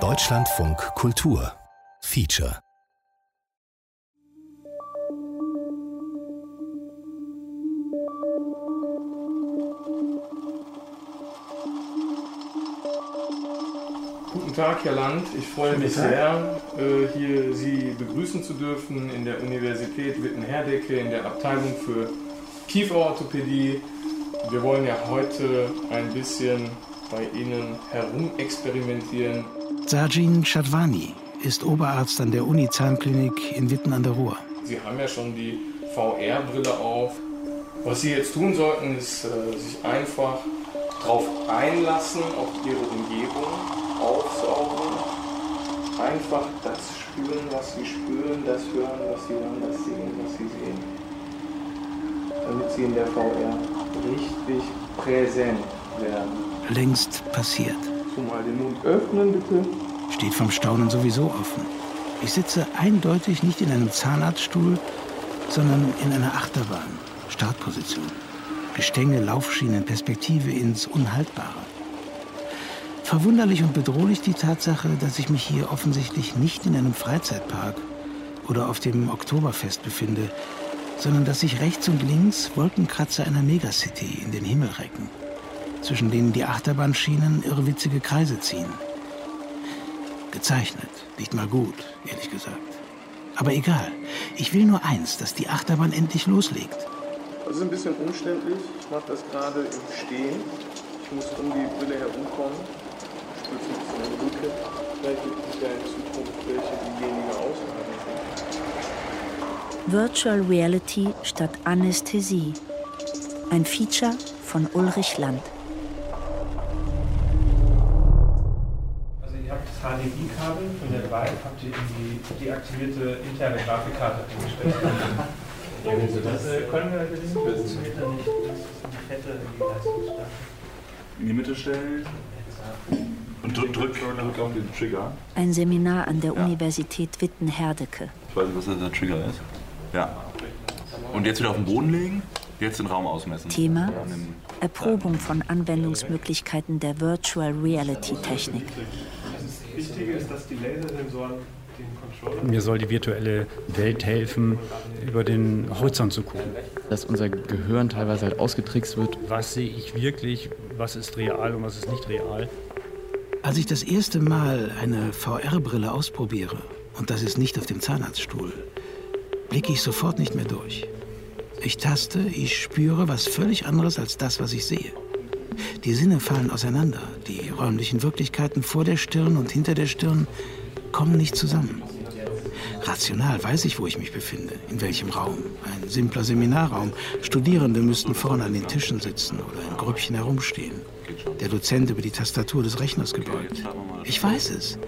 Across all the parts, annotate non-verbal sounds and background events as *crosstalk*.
Deutschlandfunk Kultur Feature Guten Tag, Herr Land. Ich freue mich sehr, äh, hier Sie begrüßen zu dürfen in der Universität Witten-Herdecke in der Abteilung für Kieferorthopädie. Wir wollen ja heute ein bisschen bei Ihnen herumexperimentieren. Sajin Chadwani ist Oberarzt an der Uni-Zahnklinik in Witten an der Ruhr. Sie haben ja schon die VR-Brille auf. Was Sie jetzt tun sollten, ist äh, sich einfach darauf einlassen, auf Ihre Umgebung, aufsaugen. Einfach das spüren, was Sie spüren, das hören, was Sie hören, das sehen, was Sie sehen. Damit Sie in der VR richtig präsent werden längst passiert. Zumal den Mund öffnen, bitte. Steht vom Staunen sowieso offen. Ich sitze eindeutig nicht in einem Zahnarztstuhl, sondern in einer Achterbahn. Startposition. Gestänge, Laufschienen, Perspektive ins Unhaltbare. Verwunderlich und bedrohlich die Tatsache, dass ich mich hier offensichtlich nicht in einem Freizeitpark oder auf dem Oktoberfest befinde, sondern dass sich rechts und links Wolkenkratzer einer Megacity in den Himmel recken zwischen denen die Achterbahnschienen irrwitzige Kreise ziehen. Gezeichnet, nicht mal gut, ehrlich gesagt. Aber egal, ich will nur eins, dass die Achterbahn endlich loslegt. Das ist ein bisschen umständlich. Ich mache das gerade im Stehen. Ich muss um die Brille herumkommen. Ich spüre ein bisschen die Rücke. Vielleicht gibt es ja in Zukunft welche, die weniger aushalten. Virtual Reality statt Anästhesie. Ein Feature von Ulrich Land. HDMI-Kabel von der Drive habt ihr in die deaktivierte interne Grafikkarte eingestellt. das äh, können wir, das funktioniert dann nicht. Das ist die Fette in die Leistungsstärke. In die Mitte stellen. Und drück, drück, drück auf den Trigger. Ein Seminar an der ja. Universität Witten-Herdecke. Ich weiß nicht, was der Trigger ist. Ja. Und jetzt wieder auf den Boden legen, jetzt den Raum ausmessen. Thema: Erprobung von Anwendungsmöglichkeiten der Virtual Reality Technik. Wichtige ist, dass die Lasersensoren mir soll die virtuelle Welt helfen, über den Horizont zu gucken. Dass unser Gehirn teilweise halt ausgetrickst wird. Was sehe ich wirklich, was ist real und was ist nicht real? Als ich das erste Mal eine VR-Brille ausprobiere, und das ist nicht auf dem Zahnarztstuhl, blicke ich sofort nicht mehr durch. Ich taste, ich spüre was völlig anderes als das, was ich sehe. Die Sinne fallen auseinander. Die räumlichen Wirklichkeiten vor der Stirn und hinter der Stirn kommen nicht zusammen. Rational weiß ich, wo ich mich befinde, in welchem Raum. Ein simpler Seminarraum. Studierende müssten vorne an den Tischen sitzen oder in Grüppchen herumstehen. Der Dozent über die Tastatur des Rechners gebeugt. Ich weiß es,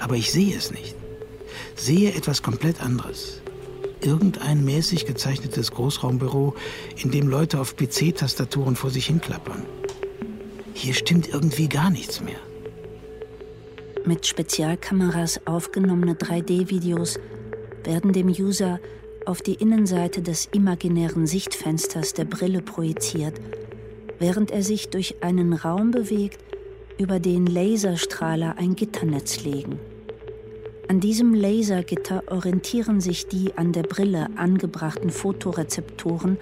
aber ich sehe es nicht. Sehe etwas komplett anderes. Irgendein mäßig gezeichnetes Großraumbüro, in dem Leute auf PC-Tastaturen vor sich hinklappern. Hier stimmt irgendwie gar nichts mehr. Mit Spezialkameras aufgenommene 3D-Videos werden dem User auf die Innenseite des imaginären Sichtfensters der Brille projiziert, während er sich durch einen Raum bewegt, über den Laserstrahler ein Gitternetz legen. An diesem Lasergitter orientieren sich die an der Brille angebrachten Fotorezeptoren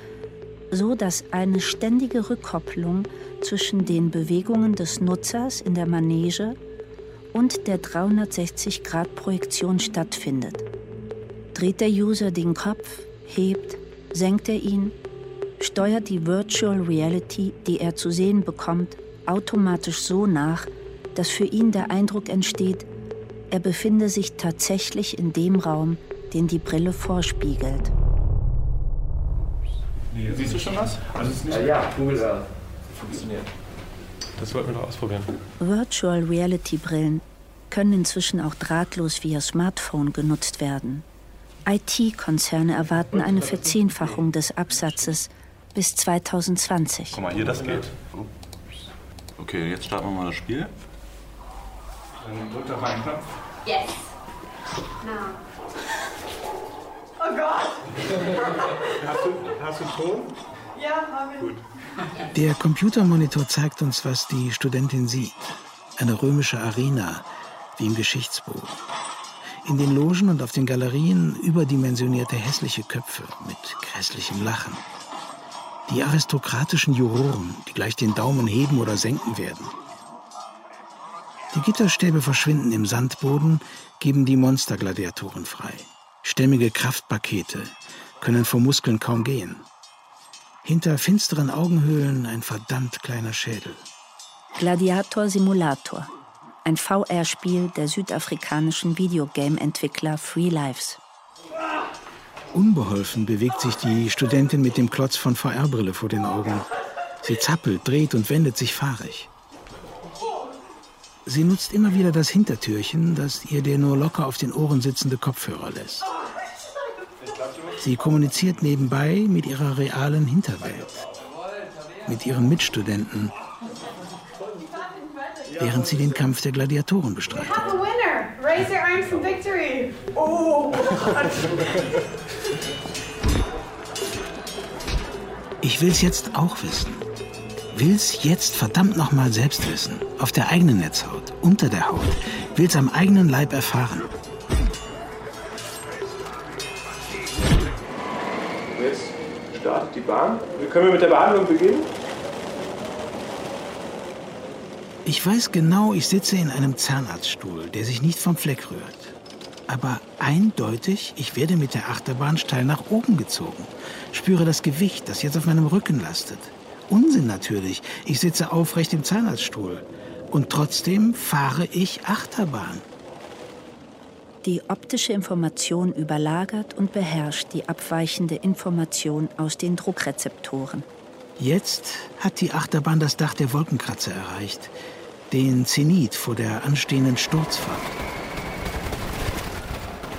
so dass eine ständige Rückkopplung zwischen den Bewegungen des Nutzers in der Manege und der 360-Grad-Projektion stattfindet. Dreht der User den Kopf, hebt, senkt er ihn, steuert die Virtual Reality, die er zu sehen bekommt, automatisch so nach, dass für ihn der Eindruck entsteht, er befinde sich tatsächlich in dem Raum, den die Brille vorspiegelt. Nee, Siehst du schon was? Also ist nicht äh, ja, Google Earth. Funktioniert. Das wollten wir doch ausprobieren. Virtual Reality Brillen können inzwischen auch drahtlos via Smartphone genutzt werden. IT-Konzerne erwarten eine Verzehnfachung des Absatzes bis 2020. Guck mal, hier, das geht. Okay, jetzt starten wir mal das Spiel. Dann drückt auf einen Knopf. Yes. Now. Oh Gott! hast, du, hast du Ton? Ja, habe ich. Gut. Der Computermonitor zeigt uns, was die Studentin sieht. Eine römische Arena, wie im Geschichtsbuch. In den Logen und auf den Galerien überdimensionierte hässliche Köpfe mit grässlichem Lachen. Die aristokratischen Juroren, die gleich den Daumen heben oder senken werden. Die Gitterstäbe verschwinden im Sandboden, geben die Monstergladiatoren frei. Stämmige Kraftpakete können vor Muskeln kaum gehen. Hinter finsteren Augenhöhlen ein verdammt kleiner Schädel. Gladiator Simulator. Ein VR-Spiel der südafrikanischen Videogame-Entwickler Free Lives. Unbeholfen bewegt sich die Studentin mit dem Klotz von VR-Brille vor den Augen. Sie zappelt, dreht und wendet sich fahrig. Sie nutzt immer wieder das Hintertürchen, das ihr der nur locker auf den Ohren sitzende Kopfhörer lässt. Sie kommuniziert nebenbei mit ihrer realen Hinterwelt, mit ihren Mitstudenten, während sie den Kampf der Gladiatoren bestreitet. Oh. Ich will's jetzt auch wissen. Will's jetzt verdammt nochmal selbst wissen. Auf der eigenen Netzhaut, unter der Haut. Will's am eigenen Leib erfahren. Jetzt startet die Bahn. Können wir mit der Behandlung beginnen? Ich weiß genau, ich sitze in einem Zahnarztstuhl, der sich nicht vom Fleck rührt. Aber eindeutig, ich werde mit der Achterbahn steil nach oben gezogen. Spüre das Gewicht, das jetzt auf meinem Rücken lastet. Unsinn natürlich. Ich sitze aufrecht im Zahnarztstuhl. Und trotzdem fahre ich Achterbahn. Die optische Information überlagert und beherrscht die abweichende Information aus den Druckrezeptoren. Jetzt hat die Achterbahn das Dach der Wolkenkratzer erreicht. Den Zenit vor der anstehenden Sturzfahrt.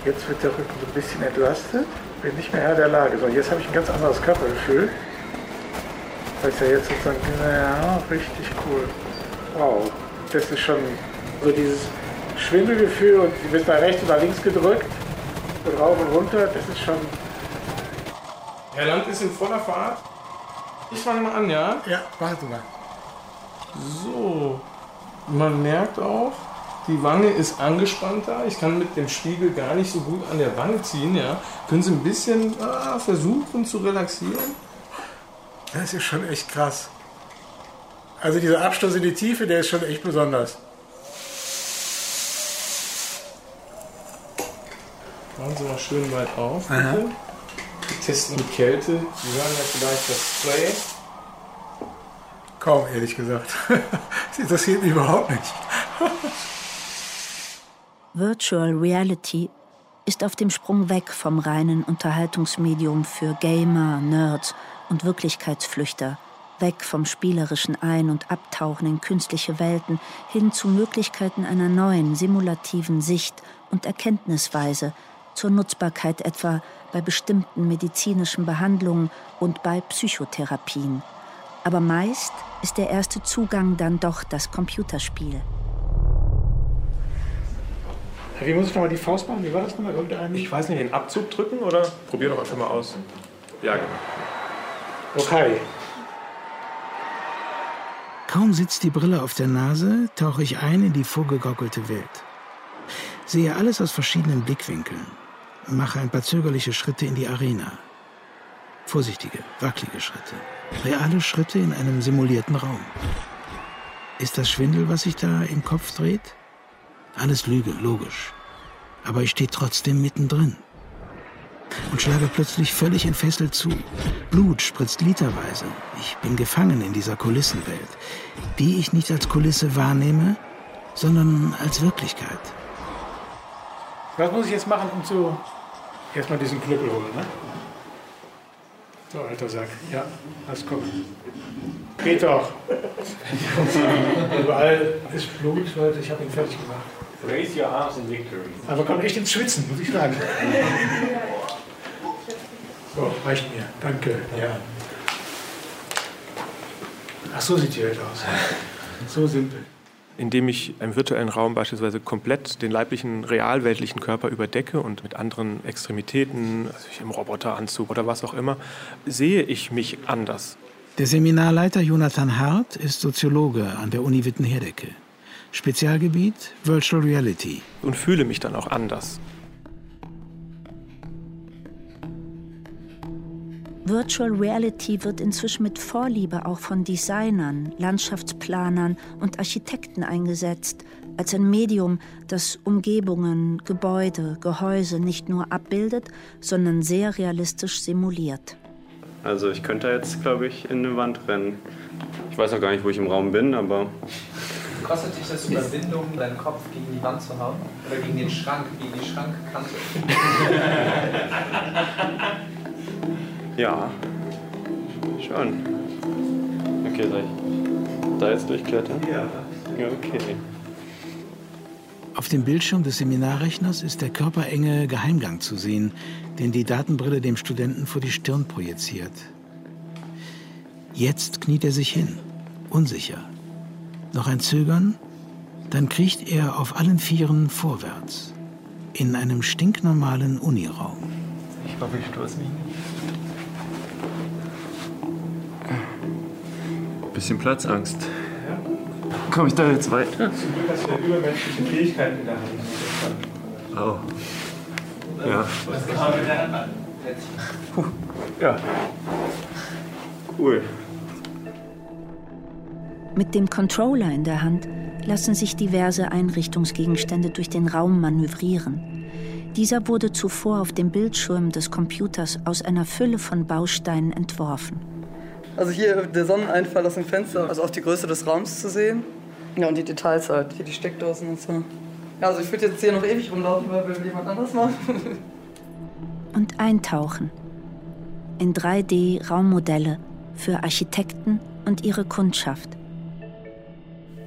Jetzt wird der Rücken so ein bisschen entlastet. Bin nicht mehr Herr der Lage. So, jetzt habe ich ein ganz anderes Körpergefühl. Das ist ja jetzt sozusagen, ja, richtig cool. Wow, das ist schon so dieses Schwindelgefühl und du bist nach rechts nach links gedrückt und rauf und runter. Das ist schon. Herr Land ist in voller Fahrt. Ich fange mal an, ja? Ja, warte mal. So. Man merkt auch, die Wange ist angespannter. Ich kann mit dem Spiegel gar nicht so gut an der Wange ziehen. Ja. Können Sie ein bisschen ah, versuchen zu relaxieren? Das ist schon echt krass. Also dieser Abstoß in die Tiefe, der ist schon echt besonders. Machen Sie mal schön weit auf, bitte. Testen die Kälte. Sie hören ja vielleicht das Spray. Kaum, ehrlich gesagt. *laughs* Das interessiert mich überhaupt nicht. Virtual Reality ist auf dem Sprung weg vom reinen Unterhaltungsmedium für Gamer, Nerds und Wirklichkeitsflüchter, weg vom spielerischen Ein- und Abtauchen in künstliche Welten hin zu Möglichkeiten einer neuen simulativen Sicht und Erkenntnisweise zur Nutzbarkeit etwa bei bestimmten medizinischen Behandlungen und bei Psychotherapien. Aber meist ist der erste Zugang dann doch das Computerspiel. Wie muss ich nochmal die Faust machen? Wie war das nochmal? Irgendein... Ich weiß nicht, den Abzug drücken oder? Probier doch einfach mal aus. Ja, genau. Okay. Kaum sitzt die Brille auf der Nase, tauche ich ein in die vorgegaukelte Welt. Sehe alles aus verschiedenen Blickwinkeln. Mache ein paar zögerliche Schritte in die Arena. Vorsichtige, wackelige Schritte. Reale Schritte in einem simulierten Raum. Ist das Schwindel, was sich da im Kopf dreht? Alles Lüge, logisch. Aber ich stehe trotzdem mittendrin. Und schlage plötzlich völlig entfesselt zu. Blut spritzt literweise. Ich bin gefangen in dieser Kulissenwelt, die ich nicht als Kulisse wahrnehme, sondern als Wirklichkeit. Was muss ich jetzt machen, um zu. Erstmal diesen Knüppel holen, ne? So, alter Sack. Ja, lass gucken. Geht doch. *laughs* Überall ist Blut, Leute. Ich habe ihn fertig gemacht. Raise your arms in victory. Aber kommt echt ins Schwitzen, muss ich sagen. *laughs* So, reicht mir. Danke. Ja. Ach, so sieht die Welt aus. So simpel. Indem ich im virtuellen Raum beispielsweise komplett den leiblichen, realweltlichen Körper überdecke und mit anderen Extremitäten, also ich im Roboteranzug oder was auch immer, sehe ich mich anders. Der Seminarleiter Jonathan Hart ist Soziologe an der Uni Wittenherdecke. Spezialgebiet Virtual Reality. Und fühle mich dann auch anders. Virtual Reality wird inzwischen mit Vorliebe auch von Designern, Landschaftsplanern und Architekten eingesetzt, als ein Medium, das Umgebungen, Gebäude, Gehäuse nicht nur abbildet, sondern sehr realistisch simuliert. Also ich könnte jetzt, glaube ich, in eine Wand rennen. Ich weiß auch gar nicht, wo ich im Raum bin, aber... Kostet dich das Überwindung, deinen Kopf gegen die Wand zu hauen? Oder gegen den Schrank, gegen die Schrankkante? *laughs* Ja, schon. Okay, soll ich da jetzt durchklettern? Ja. Okay. Auf dem Bildschirm des Seminarrechners ist der körperenge Geheimgang zu sehen, den die Datenbrille dem Studenten vor die Stirn projiziert. Jetzt kniet er sich hin, unsicher. Noch ein Zögern, dann kriecht er auf allen Vieren vorwärts, in einem stinknormalen Uniraum. Ich hoffe, ich stoße mich nicht. Bisschen Platzangst. Ja. Komme ich da jetzt weiter? Zum Glück hast du ja übermenschliche Fähigkeiten in der Hand. Oh. Ja. Was kann man mit der Hand? Puh. Ja. Cool. Mit dem Controller in der Hand lassen sich diverse Einrichtungsgegenstände durch den Raum manövrieren. Dieser wurde zuvor auf dem Bildschirm des Computers aus einer Fülle von Bausteinen entworfen. Also hier der Sonneneinfall aus dem Fenster, also auch die Größe des Raums zu sehen. Ja, und die Details halt, hier die Steckdosen und so. Ja, also ich würde jetzt hier noch ewig rumlaufen, weil will jemand anders machen. *laughs* Und eintauchen in 3D-Raummodelle für Architekten und ihre Kundschaft.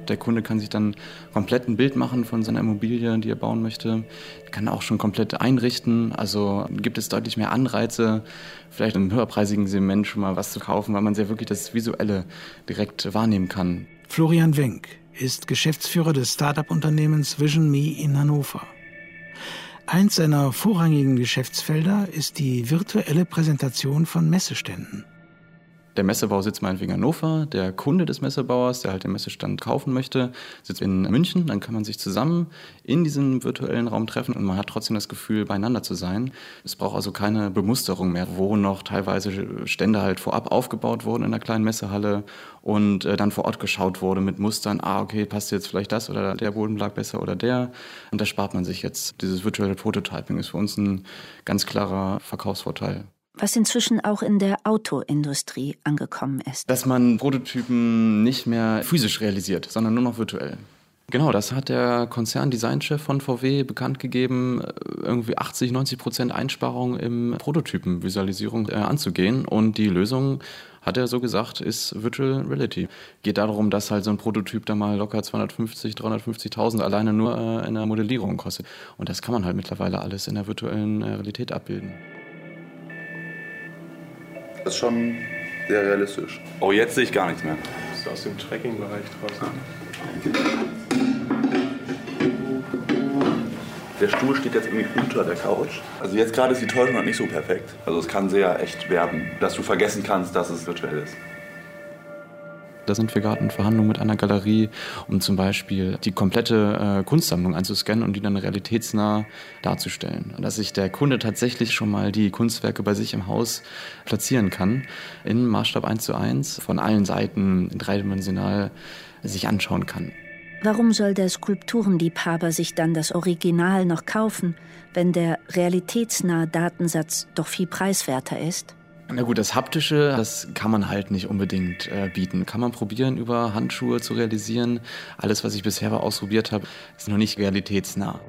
Der Kunde kann sich dann komplett ein Bild machen von seiner Immobilie, die er bauen möchte. Kann auch schon komplett einrichten. Also gibt es deutlich mehr Anreize, vielleicht im höherpreisigen Segment schon mal was zu kaufen, weil man sehr wirklich das Visuelle direkt wahrnehmen kann. Florian Wenk ist Geschäftsführer des Start-up-Unternehmens Vision Me in Hannover. Eins seiner vorrangigen Geschäftsfelder ist die virtuelle Präsentation von Messeständen. Der Messebau sitzt meinetwegen in Hannover, der Kunde des Messebauers, der halt den Messestand kaufen möchte, sitzt in München. Dann kann man sich zusammen in diesem virtuellen Raum treffen und man hat trotzdem das Gefühl, beieinander zu sein. Es braucht also keine Bemusterung mehr, wo noch teilweise Stände halt vorab aufgebaut wurden in der kleinen Messehalle und äh, dann vor Ort geschaut wurde mit Mustern. Ah, okay, passt jetzt vielleicht das oder der Bodenbelag besser oder der. Und da spart man sich jetzt. Dieses virtuelle Prototyping ist für uns ein ganz klarer Verkaufsvorteil was inzwischen auch in der Autoindustrie angekommen ist. Dass man Prototypen nicht mehr physisch realisiert, sondern nur noch virtuell. Genau, das hat der Konzerndesignchef von VW bekannt gegeben, irgendwie 80, 90 Prozent Einsparung im Prototypenvisualisierung äh, anzugehen. Und die Lösung, hat er so gesagt, ist Virtual Reality. Geht darum, dass halt so ein Prototyp da mal locker 250, 350.000 alleine nur äh, in der Modellierung kostet. Und das kann man halt mittlerweile alles in der virtuellen äh, Realität abbilden. Das ist schon sehr realistisch. Oh, jetzt sehe ich gar nichts mehr. Du bist aus dem Tracking-Bereich draußen. Der Stuhl steht jetzt irgendwie unter der Couch. Also jetzt gerade ist die Täuschung noch nicht so perfekt. Also es kann sehr echt werden, dass du vergessen kannst, dass es virtuell ist. Da sind wir gerade in Verhandlungen mit einer Galerie, um zum Beispiel die komplette äh, Kunstsammlung anzuscannen und die dann realitätsnah darzustellen. Dass sich der Kunde tatsächlich schon mal die Kunstwerke bei sich im Haus platzieren kann, in Maßstab 1 zu 1, von allen Seiten dreidimensional sich anschauen kann. Warum soll der Skulpturenliebhaber sich dann das Original noch kaufen, wenn der realitätsnahe Datensatz doch viel preiswerter ist? Na gut, das Haptische, das kann man halt nicht unbedingt äh, bieten. Kann man probieren, über Handschuhe zu realisieren. Alles, was ich bisher ausprobiert habe, ist noch nicht realitätsnah.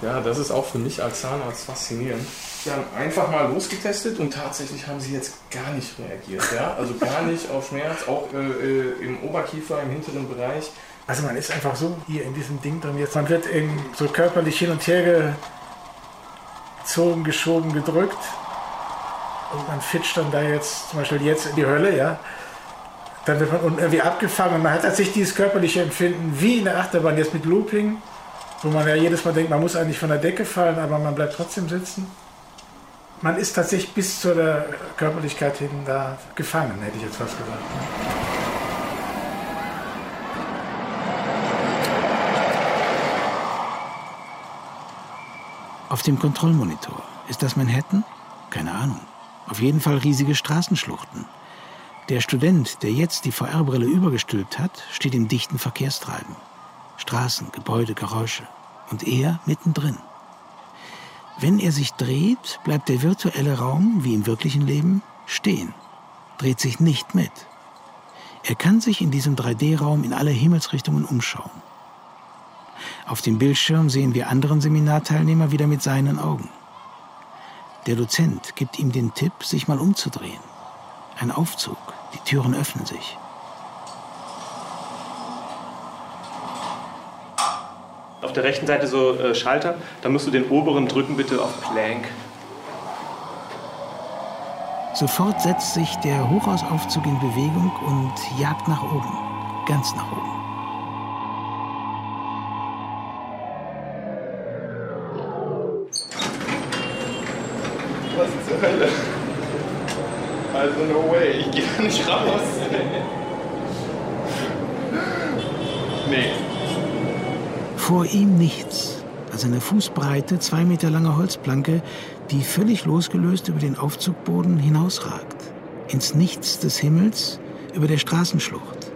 Ja, das ist auch für mich als Zahnarzt faszinierend. Sie haben einfach mal losgetestet und tatsächlich haben sie jetzt gar nicht reagiert. Ja? Also gar nicht auf Schmerz, auch äh, äh im Oberkiefer, im hinteren Bereich. Also man ist einfach so hier in diesem Ding drin. Jetzt, man wird eben so körperlich hin und her gezogen, geschoben, gedrückt. Und man fitscht dann da jetzt, zum Beispiel jetzt in die Hölle, ja. Dann wird man irgendwie abgefangen und man hat tatsächlich dieses körperliche Empfinden wie in der Achterbahn jetzt mit Looping, wo man ja jedes Mal denkt, man muss eigentlich von der Decke fallen, aber man bleibt trotzdem sitzen. man ist tatsächlich bis zu der Körperlichkeit hin da gefangen, hätte ich jetzt was gesagt. Auf dem Kontrollmonitor. Ist das Manhattan? Keine Ahnung. Auf jeden Fall riesige Straßenschluchten. Der Student, der jetzt die VR-Brille übergestülpt hat, steht im dichten Verkehrstreiben. Straßen, Gebäude, Geräusche. Und er mittendrin. Wenn er sich dreht, bleibt der virtuelle Raum, wie im wirklichen Leben, stehen, dreht sich nicht mit. Er kann sich in diesem 3D-Raum in alle Himmelsrichtungen umschauen. Auf dem Bildschirm sehen wir anderen Seminarteilnehmer wieder mit seinen Augen. Der Dozent gibt ihm den Tipp, sich mal umzudrehen. Ein Aufzug, die Türen öffnen sich. Auf der rechten Seite so äh, Schalter, da musst du den oberen drücken bitte auf Plank. Sofort setzt sich der Hochhausaufzug in Bewegung und jagt nach oben, ganz nach oben. Also no way, ich gehe da nicht raus. nee. Vor ihm nichts, als eine Fußbreite, zwei Meter lange Holzplanke, die völlig losgelöst über den Aufzugboden hinausragt. Ins Nichts des Himmels, über der Straßenschlucht.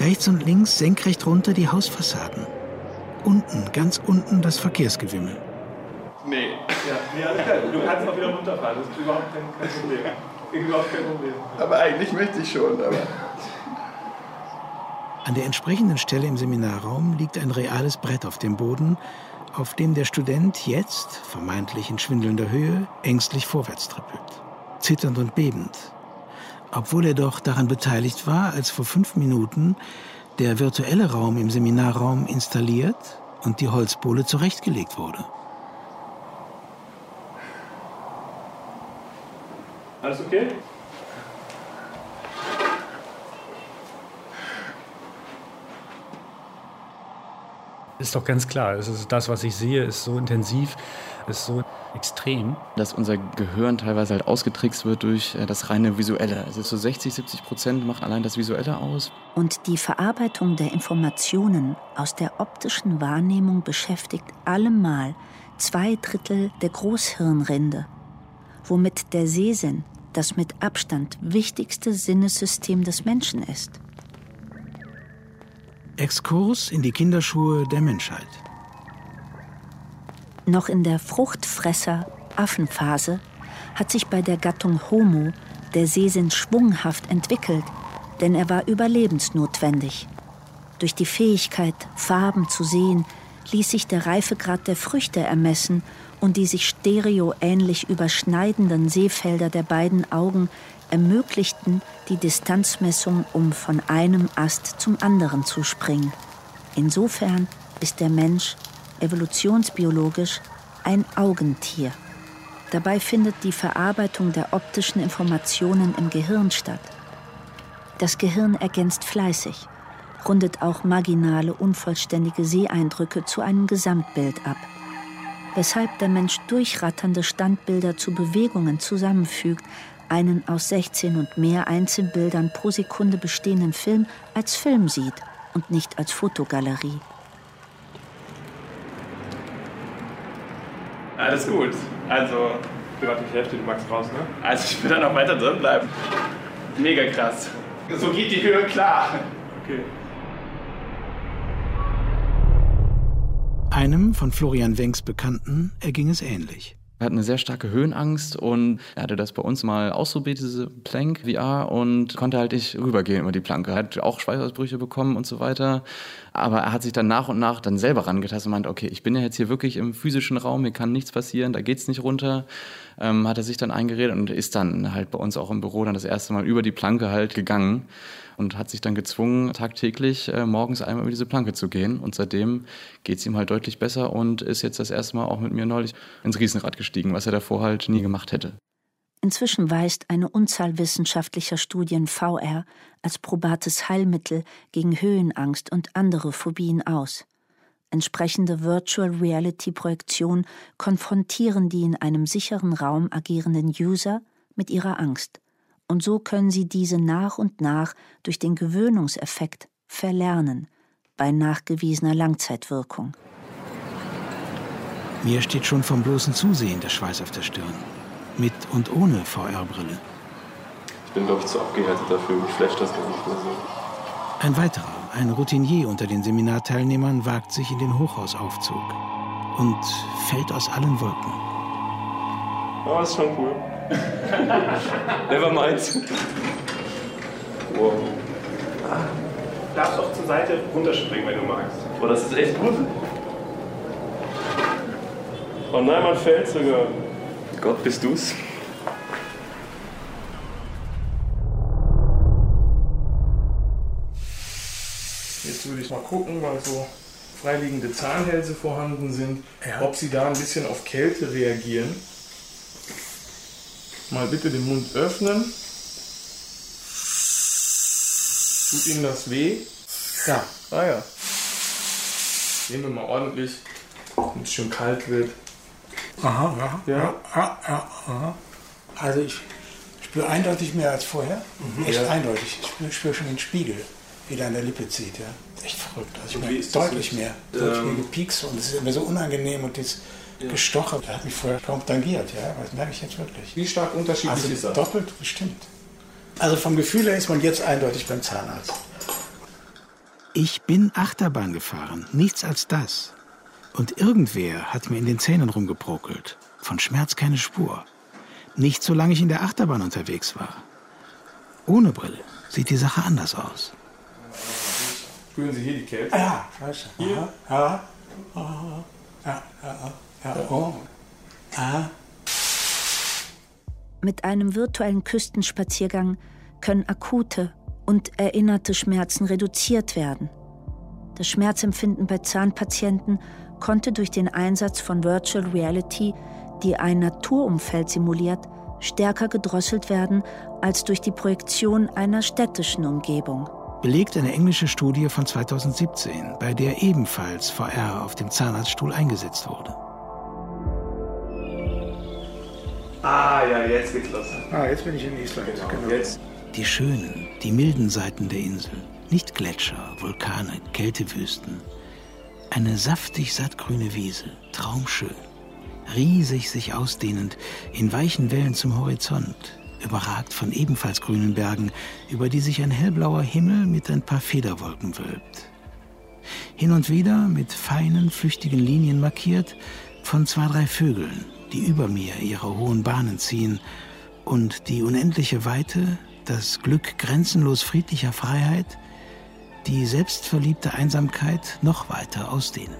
Rechts und links senkrecht runter die Hausfassaden. Unten, ganz unten das Verkehrsgewimmel. Nee. Ja, nee, alles klar. Du kannst auch wieder runterfahren, das ist überhaupt kein, kein Problem. Überhaupt kein Problem. Aber eigentlich möchte ich schon, aber. An der entsprechenden Stelle im Seminarraum liegt ein reales Brett auf dem Boden, auf dem der Student jetzt, vermeintlich in schwindelnder Höhe, ängstlich vorwärts trippelt. Zitternd und bebend. Obwohl er doch daran beteiligt war, als vor fünf Minuten der virtuelle Raum im Seminarraum installiert und die Holzbohle zurechtgelegt wurde. Alles okay? Ist doch ganz klar. Es ist das, was ich sehe, ist so intensiv, ist so extrem. Dass unser Gehirn teilweise halt ausgetrickst wird durch äh, das reine Visuelle. Also so 60, 70 Prozent macht allein das Visuelle aus. Und die Verarbeitung der Informationen aus der optischen Wahrnehmung beschäftigt allemal zwei Drittel der Großhirnrinde, womit der Sehsinn das mit Abstand wichtigste Sinnessystem des Menschen ist. Exkurs in die Kinderschuhe der Menschheit. Noch in der Fruchtfresser-Affenphase hat sich bei der Gattung Homo der Sehsinn schwunghaft entwickelt, denn er war überlebensnotwendig. Durch die Fähigkeit, Farben zu sehen, ließ sich der Reifegrad der Früchte ermessen und die sich stereoähnlich überschneidenden Sehfelder der beiden Augen ermöglichten die Distanzmessung, um von einem Ast zum anderen zu springen. Insofern ist der Mensch evolutionsbiologisch ein Augentier. Dabei findet die Verarbeitung der optischen Informationen im Gehirn statt. Das Gehirn ergänzt fleißig, rundet auch marginale, unvollständige Seeeindrücke zu einem Gesamtbild ab, weshalb der Mensch durchratternde Standbilder zu Bewegungen zusammenfügt, einen aus 16 und mehr Einzelbildern pro Sekunde bestehenden Film als Film sieht und nicht als Fotogalerie. Alles gut. Also. Gerade die Hälfte, du magst raus, ne? Also ich will da noch weiter drin bleiben. Mega krass. So geht die Höhe klar. Okay. Einem von Florian Wenks Bekannten erging es ähnlich. Er hat eine sehr starke Höhenangst und er hatte das bei uns mal ausprobiert, diese Plank VR, und konnte halt nicht rübergehen über die Planke. Er hat auch Schweißausbrüche bekommen und so weiter. Aber er hat sich dann nach und nach dann selber rangetastet und meinte, okay, ich bin ja jetzt hier wirklich im physischen Raum, hier kann nichts passieren, da geht's nicht runter. Ähm, hat er sich dann eingeredet und ist dann halt bei uns auch im Büro dann das erste Mal über die Planke halt gegangen und hat sich dann gezwungen, tagtäglich äh, morgens einmal über diese Planke zu gehen. Und seitdem geht es ihm halt deutlich besser und ist jetzt das erste Mal auch mit mir neulich ins Riesenrad gestiegen, was er davor halt nie gemacht hätte. Inzwischen weist eine Unzahl wissenschaftlicher Studien VR als probates Heilmittel gegen Höhenangst und andere Phobien aus. entsprechende Virtual Reality Projektion konfrontieren die in einem sicheren Raum agierenden User mit ihrer Angst. Und so können sie diese nach und nach durch den Gewöhnungseffekt verlernen, bei nachgewiesener Langzeitwirkung. Mir steht schon vom bloßen Zusehen der Schweiß auf der Stirn. Mit und ohne VR-Brille. Ich bin, glaube ich, zu abgehärtet dafür. Mich flasht das gar nicht mehr so. Ein weiterer, ein Routinier unter den Seminarteilnehmern, wagt sich in den Hochhausaufzug und fällt aus allen Wolken. Oh, ist schon cool. *laughs* Never mind. Wow. Du darfst auch zur Seite runterspringen, wenn du magst. Oh, das ist echt gut. Oh nein, man fällt sogar. Gott, bist du's? Jetzt würde ich mal gucken, weil so freiliegende Zahnhälse vorhanden sind, Ja. ob sie da ein bisschen auf Kälte reagieren. Mal bitte den Mund öffnen. Tut Ihnen das weh? Ja. Ah ja. Nehmen wir mal ordentlich, wenn es schon kalt wird. Aha, ja. Ja. ja, ja, aha. Also ich spüre eindeutig mehr als vorher. Echt Ja. eindeutig. Ich spüre, spüre schon den Spiegel, wie der an der Lippe zieht. Ja. Echt verrückt. Also ich merke deutlich mehr. Deutlich ähm, mehr gepiekst und es ist mir so unangenehm und das Gestocher, das hat mich vorher kaum tangiert. Ja. Das merke ich jetzt wirklich. Wie stark unterschiedlich Also ist das? doppelt bestimmt. Also vom Gefühl her ist man jetzt eindeutig beim Zahnarzt. Ich bin Achterbahn gefahren, nichts als das. Und irgendwer hat mir in den Zähnen rumgeprokelt. Von Schmerz keine Spur. Nicht solange ich in der Achterbahn unterwegs war. Ohne Brille sieht die Sache anders aus. Spüren Sie hier die Kälte? Ja, scheiße. Hier? Ja, ja, ja, ja, ja. Ah. Mit einem virtuellen Küstenspaziergang können akute und erinnerte Schmerzen reduziert werden. Das Schmerzempfinden bei Zahnpatienten konnte durch den Einsatz von Virtual Reality, die ein Naturumfeld simuliert, stärker gedrosselt werden als durch die Projektion einer städtischen Umgebung. Belegt eine englische Studie von 2017, bei der ebenfalls VR auf dem Zahnarztstuhl eingesetzt wurde. Ah, ja, jetzt geht's los. Ah, jetzt bin ich in Island. Genau. Jetzt. Die schönen, die milden Seiten der Insel. Nicht Gletscher, Vulkane, Kältewüsten. Eine saftig sattgrüne Wiese, traumschön. Riesig sich ausdehnend, in weichen Wellen zum Horizont. Überragt von ebenfalls grünen Bergen, über die sich ein hellblauer Himmel mit ein paar Federwolken wölbt. Hin und wieder mit feinen, flüchtigen Linien markiert von zwei, drei Vögeln, die über mir ihre hohen Bahnen ziehen und die unendliche Weite, das Glück grenzenlos friedlicher Freiheit, die selbstverliebte Einsamkeit noch weiter ausdehnen.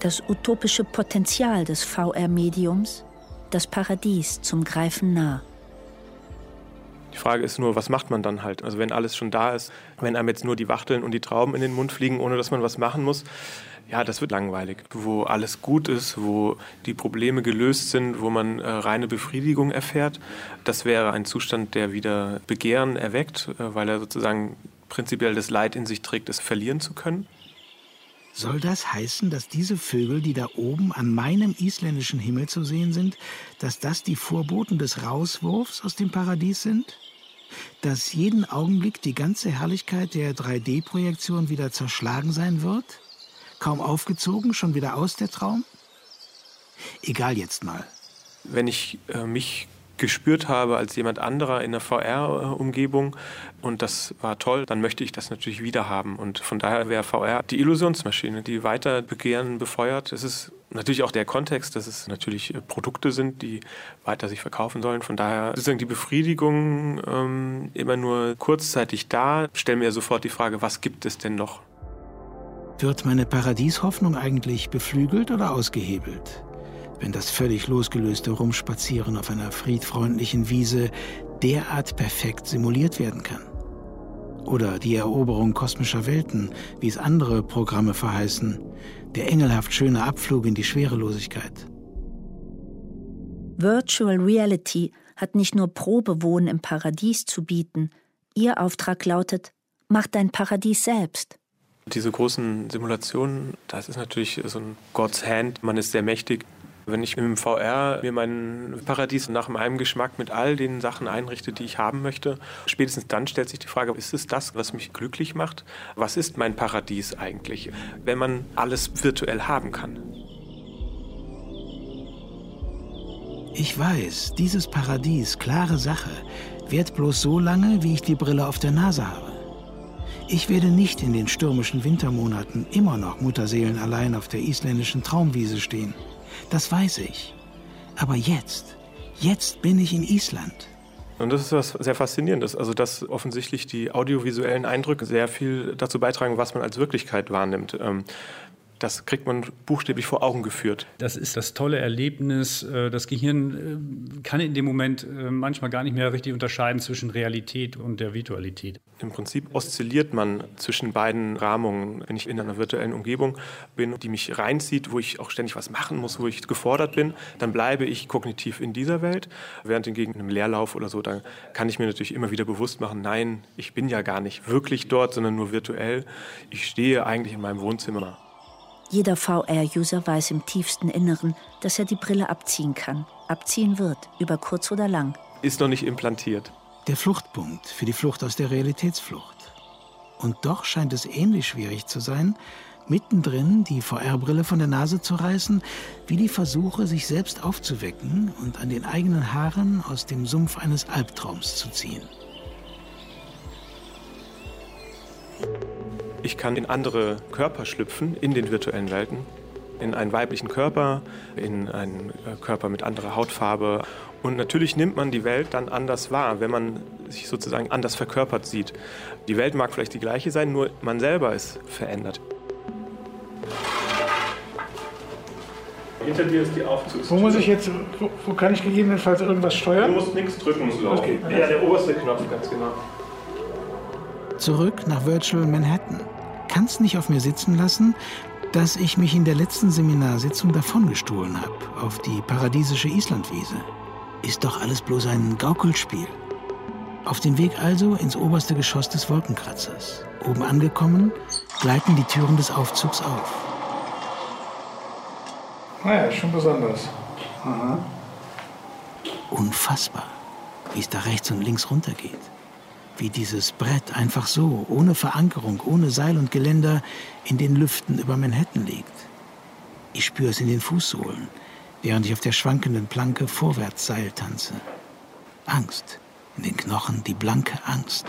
Das utopische Potenzial des VR-Mediums, das Paradies zum Greifen nah. Die Frage ist nur, was macht man dann halt? Also wenn alles schon da ist, wenn einem jetzt nur die Wachteln und die Trauben in den Mund fliegen, ohne dass man was machen muss, ja, das wird langweilig. Wo alles gut ist, wo die Probleme gelöst sind, wo man äh, reine Befriedigung erfährt, das wäre ein Zustand, der wieder Begehren erweckt, äh, weil er sozusagen prinzipiell das Leid in sich trägt, es verlieren zu können. Soll das heißen, dass diese Vögel, die da oben an meinem isländischen Himmel zu sehen sind, dass das die Vorboten des Rauswurfs aus dem Paradies sind? Dass jeden Augenblick die ganze Herrlichkeit der 3D-Projektion wieder zerschlagen sein wird? Kaum aufgezogen, schon wieder aus der Traum? Egal jetzt mal. wenn ich äh, mich gespürt habe als jemand anderer in der VR-Umgebung und das war toll, dann möchte ich das natürlich wieder haben. Und von daher wäre VR die Illusionsmaschine, die weiter Begehren befeuert. Es ist natürlich auch der Kontext, dass es natürlich äh, Produkte sind, die weiter sich verkaufen sollen. Von daher ist die Befriedigung ähm, immer nur kurzzeitig da. Ich stelle mir sofort die Frage, was gibt es denn noch? Wird meine Paradieshoffnung eigentlich beflügelt oder ausgehebelt? Wenn das völlig losgelöste Rumspazieren auf einer friedfreundlichen Wiese derart perfekt simuliert werden kann. Oder die Eroberung kosmischer Welten, wie es andere Programme verheißen, der engelhaft schöne Abflug in die Schwerelosigkeit. Virtual Reality hat nicht nur Probewohnen im Paradies zu bieten. Ihr Auftrag lautet, mach dein Paradies selbst. Diese großen Simulationen, das ist natürlich so ein God's Hand. Man ist sehr mächtig. Wenn ich im VR mir mein Paradies nach meinem Geschmack mit all den Sachen einrichte, die ich haben möchte, spätestens dann stellt sich die Frage, ist es das, was mich glücklich macht? Was ist mein Paradies eigentlich, wenn man alles virtuell haben kann? Ich weiß, dieses Paradies, klare Sache, währt bloß so lange, wie ich die Brille auf der Nase habe. Ich werde nicht in den stürmischen Wintermonaten immer noch Mutterseelen allein auf der isländischen Traumwiese stehen. Das weiß ich. Aber jetzt, jetzt bin ich in Island. Und das ist was sehr Faszinierendes. Also, dass offensichtlich die audiovisuellen Eindrücke sehr viel dazu beitragen, was man als Wirklichkeit wahrnimmt. Das kriegt man buchstäblich vor Augen geführt. Das ist das tolle Erlebnis. Äh, das Gehirn äh, kann in dem Moment äh, manchmal gar nicht mehr richtig unterscheiden zwischen Realität und der Virtualität. Im Prinzip oszilliert man zwischen beiden Rahmungen. Wenn ich in einer virtuellen Umgebung bin, die mich reinzieht, wo ich auch ständig was machen muss, wo ich gefordert bin, dann bleibe ich kognitiv in dieser Welt. Während hingegen einem Leerlauf oder so, dann kann ich mir natürlich immer wieder bewusst machen, nein, ich bin ja gar nicht wirklich dort, sondern nur virtuell. Ich stehe eigentlich in meinem Wohnzimmer. Jeder VR-User weiß im tiefsten Inneren, dass er die Brille abziehen kann, abziehen wird, über kurz oder lang. Ist noch nicht implantiert. Der Fluchtpunkt für die Flucht aus der Realitätsflucht. Und doch scheint es ähnlich schwierig zu sein, mittendrin die VR-Brille von der Nase zu reißen, wie die Versuche, sich selbst aufzuwecken und an den eigenen Haaren aus dem Sumpf eines Albtraums zu ziehen. Ich kann in andere Körper schlüpfen, in den virtuellen Welten. In einen weiblichen Körper, in einen äh, Körper mit anderer Hautfarbe. Und natürlich nimmt man die Welt dann anders wahr, wenn man sich sozusagen anders verkörpert sieht. Die Welt mag vielleicht die gleiche sein, nur man selber ist verändert. Hinter dir ist die Aufzugstür. Wo muss ich jetzt, wo, wo kann ich gegebenenfalls irgendwas steuern? Du musst nichts drücken, laufen. Okay. Ja, der oberste Knopf, ganz genau. Zurück nach Virtual Manhattan. Kann's nicht auf mir sitzen lassen, dass ich mich in der letzten Seminarsitzung davongestohlen habe auf die paradiesische Islandwiese. Ist doch alles bloß ein Gaukelspiel. Auf dem Weg also ins oberste Geschoss des Wolkenkratzers. Oben angekommen, gleiten die Türen des Aufzugs auf. Naja, schon besonders. Aha. Unfassbar, wie es da rechts und links runtergeht. Wie dieses Brett einfach so, ohne Verankerung, ohne Seil und Geländer, in den Lüften über Manhattan liegt. Ich spüre es in den Fußsohlen, während ich auf der schwankenden Planke vorwärts Seil tanze. Angst. In den Knochen die blanke Angst.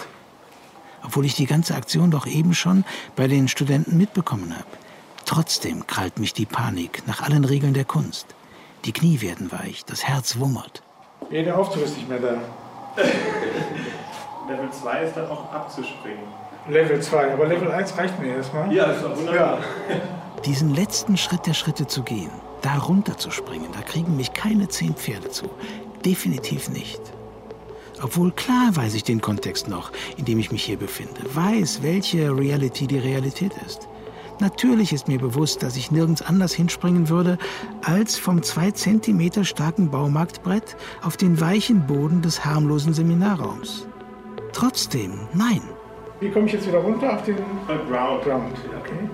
Obwohl ich die ganze Aktion doch eben schon bei den Studenten mitbekommen habe. Trotzdem krallt mich die Panik nach allen Regeln der Kunst. Die Knie werden weich, das Herz wummert. Ja, der Aufzug ist nicht mehr da. *laughs* Level 2 ist dann auch abzuspringen. Level 2, aber Level 1 reicht mir erstmal. Ja, das ist auch wunderbar. *laughs* Diesen letzten Schritt der Schritte zu gehen, da runter zu springen, da kriegen mich keine zehn Pferde zu. Definitiv nicht. Obwohl klar weiß ich den Kontext noch, in dem ich mich hier befinde, weiß, welche Reality die Realität ist. Natürlich ist mir bewusst, dass ich nirgends anders hinspringen würde, als vom zwei Zentimeter starken Baumarktbrett auf den weichen Boden des harmlosen Seminarraums. Trotzdem, nein. Wie komme ich jetzt wieder runter auf den Ground? Ground, okay.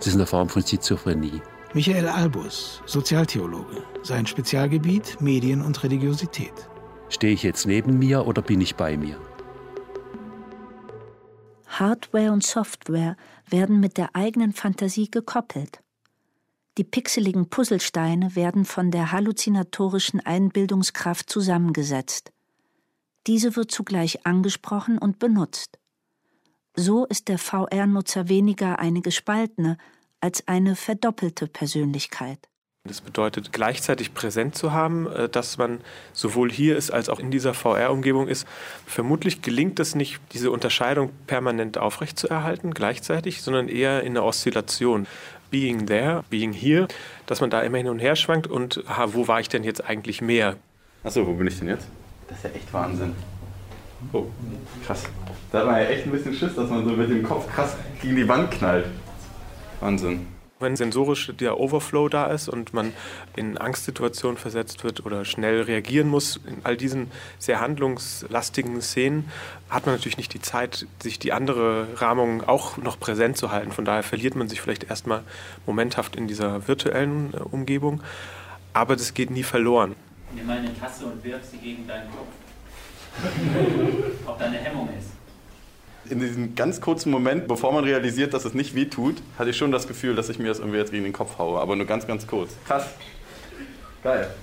Es ist eine Form von Schizophrenie. Michael Albus, Sozialtheologe. Sein Spezialgebiet Medien und Religiosität. Stehe ich jetzt neben mir oder bin ich bei mir? Hardware und Software werden mit der eigenen Fantasie gekoppelt. Die pixeligen Puzzlesteine werden von der halluzinatorischen Einbildungskraft zusammengesetzt. Diese wird zugleich angesprochen und benutzt. So ist der VR-Nutzer weniger eine gespaltene als eine verdoppelte Persönlichkeit. Das bedeutet, gleichzeitig präsent zu haben, äh, dass man sowohl hier ist als auch in dieser VR-Umgebung ist. Vermutlich gelingt es nicht, diese Unterscheidung permanent aufrechtzuerhalten, gleichzeitig, sondern eher in einer Oszillation. Being there, being here, dass man da immer hin und her schwankt und aha, wo war ich denn jetzt eigentlich mehr? Achso, wo bin ich denn jetzt? Das ist ja echt Wahnsinn. Oh, krass. Da hat man ja echt ein bisschen Schiss, dass man so mit dem Kopf krass gegen die Wand knallt. Wahnsinn. Wenn sensorisch der Overflow da ist und man in Angstsituationen versetzt wird oder schnell reagieren muss, in all diesen sehr handlungslastigen Szenen, hat man natürlich nicht die Zeit, sich die andere Rahmung auch noch präsent zu halten. Von daher verliert man sich vielleicht erstmal momenthaft in dieser virtuellen äh, Umgebung. Aber das geht nie verloren. Nimm mal eine Tasse und wirf sie gegen deinen Kopf. Ob da eine Hemmung ist. In diesem ganz kurzen Moment, bevor man realisiert, dass es nicht weh tut, hatte ich schon das Gefühl, dass ich mir das irgendwie jetzt gegen den Kopf haue. Aber nur ganz, ganz kurz. Krass. Geil.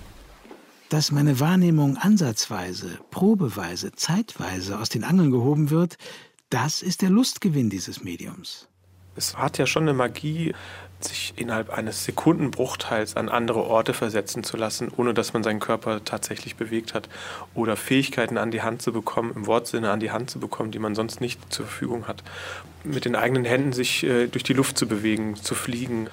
Dass meine Wahrnehmung ansatzweise, probeweise, zeitweise aus den Angeln gehoben wird, das ist der Lustgewinn dieses Mediums. Es hat ja schon eine Magie, sich innerhalb eines Sekundenbruchteils an andere Orte versetzen zu lassen, ohne dass man seinen Körper tatsächlich bewegt hat. Oder Fähigkeiten an die Hand zu bekommen, im Wortsinne an die Hand zu bekommen, die man sonst nicht zur Verfügung hat. Mit den eigenen Händen sich äh, durch die Luft zu bewegen, zu fliegen,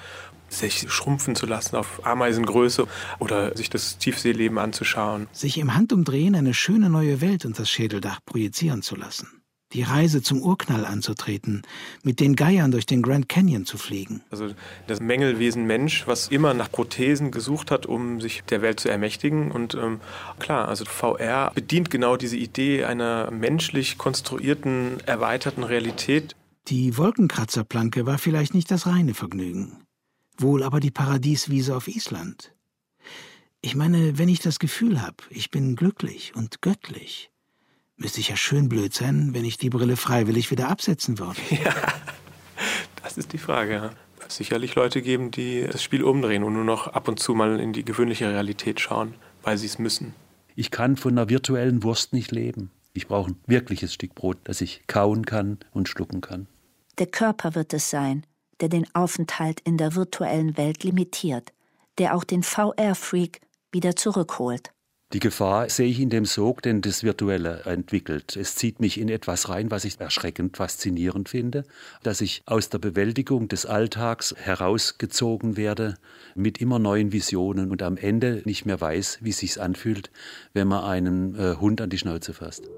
sich schrumpfen zu lassen auf Ameisengröße oder sich das Tiefseeleben anzuschauen. Sich im Handumdrehen eine schöne neue Welt unter das Schädeldach projizieren zu lassen die Reise zum Urknall anzutreten, mit den Geiern durch den Grand Canyon zu fliegen. Also das Mängelwesen Mensch, was immer nach Prothesen gesucht hat, um sich der Welt zu ermächtigen. Und ähm, klar, also VR bedient genau diese Idee einer menschlich konstruierten, erweiterten Realität. Die Wolkenkratzerplanke war vielleicht nicht das reine Vergnügen, wohl aber die Paradieswiese auf Island. Ich meine, wenn ich das Gefühl habe, ich bin glücklich und göttlich, Müsste ich ja schön blöd sein, wenn ich die Brille freiwillig wieder absetzen würde. *laughs* Ja, das ist die Frage. Ja. Es sicherlich Leute geben, die das Spiel umdrehen und nur noch ab und zu mal in die gewöhnliche Realität schauen, weil sie es müssen. Ich kann von einer virtuellen Wurst nicht leben. Ich brauche ein wirkliches Stück Brot, das ich kauen kann und schlucken kann. Der Körper wird es sein, der den Aufenthalt in der virtuellen Welt limitiert, der auch den VR-Freak wieder zurückholt. Die Gefahr sehe ich in dem Sog, den das Virtuelle entwickelt. Es zieht mich in etwas rein, was ich erschreckend faszinierend finde, dass ich aus der Bewältigung des Alltags herausgezogen werde mit immer neuen Visionen und am Ende nicht mehr weiß, wie es sich anfühlt, wenn man einen äh, Hund an die Schnauze fasst.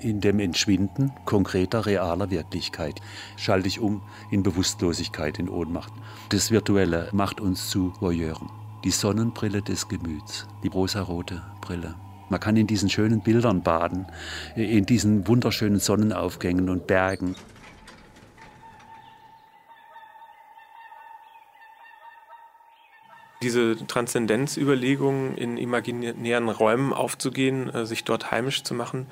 In dem Entschwinden konkreter, realer Wirklichkeit schalte ich um in Bewusstlosigkeit, in Ohnmacht. Das Virtuelle macht uns zu Voyeuren die Sonnenbrille des Gemüts, die rosarote Brille. Man kann in diesen schönen Bildern baden, in diesen wunderschönen Sonnenaufgängen und Bergen. Diese Transzendenzüberlegung in imaginären Räumen aufzugehen, äh, sich dort heimisch zu machen,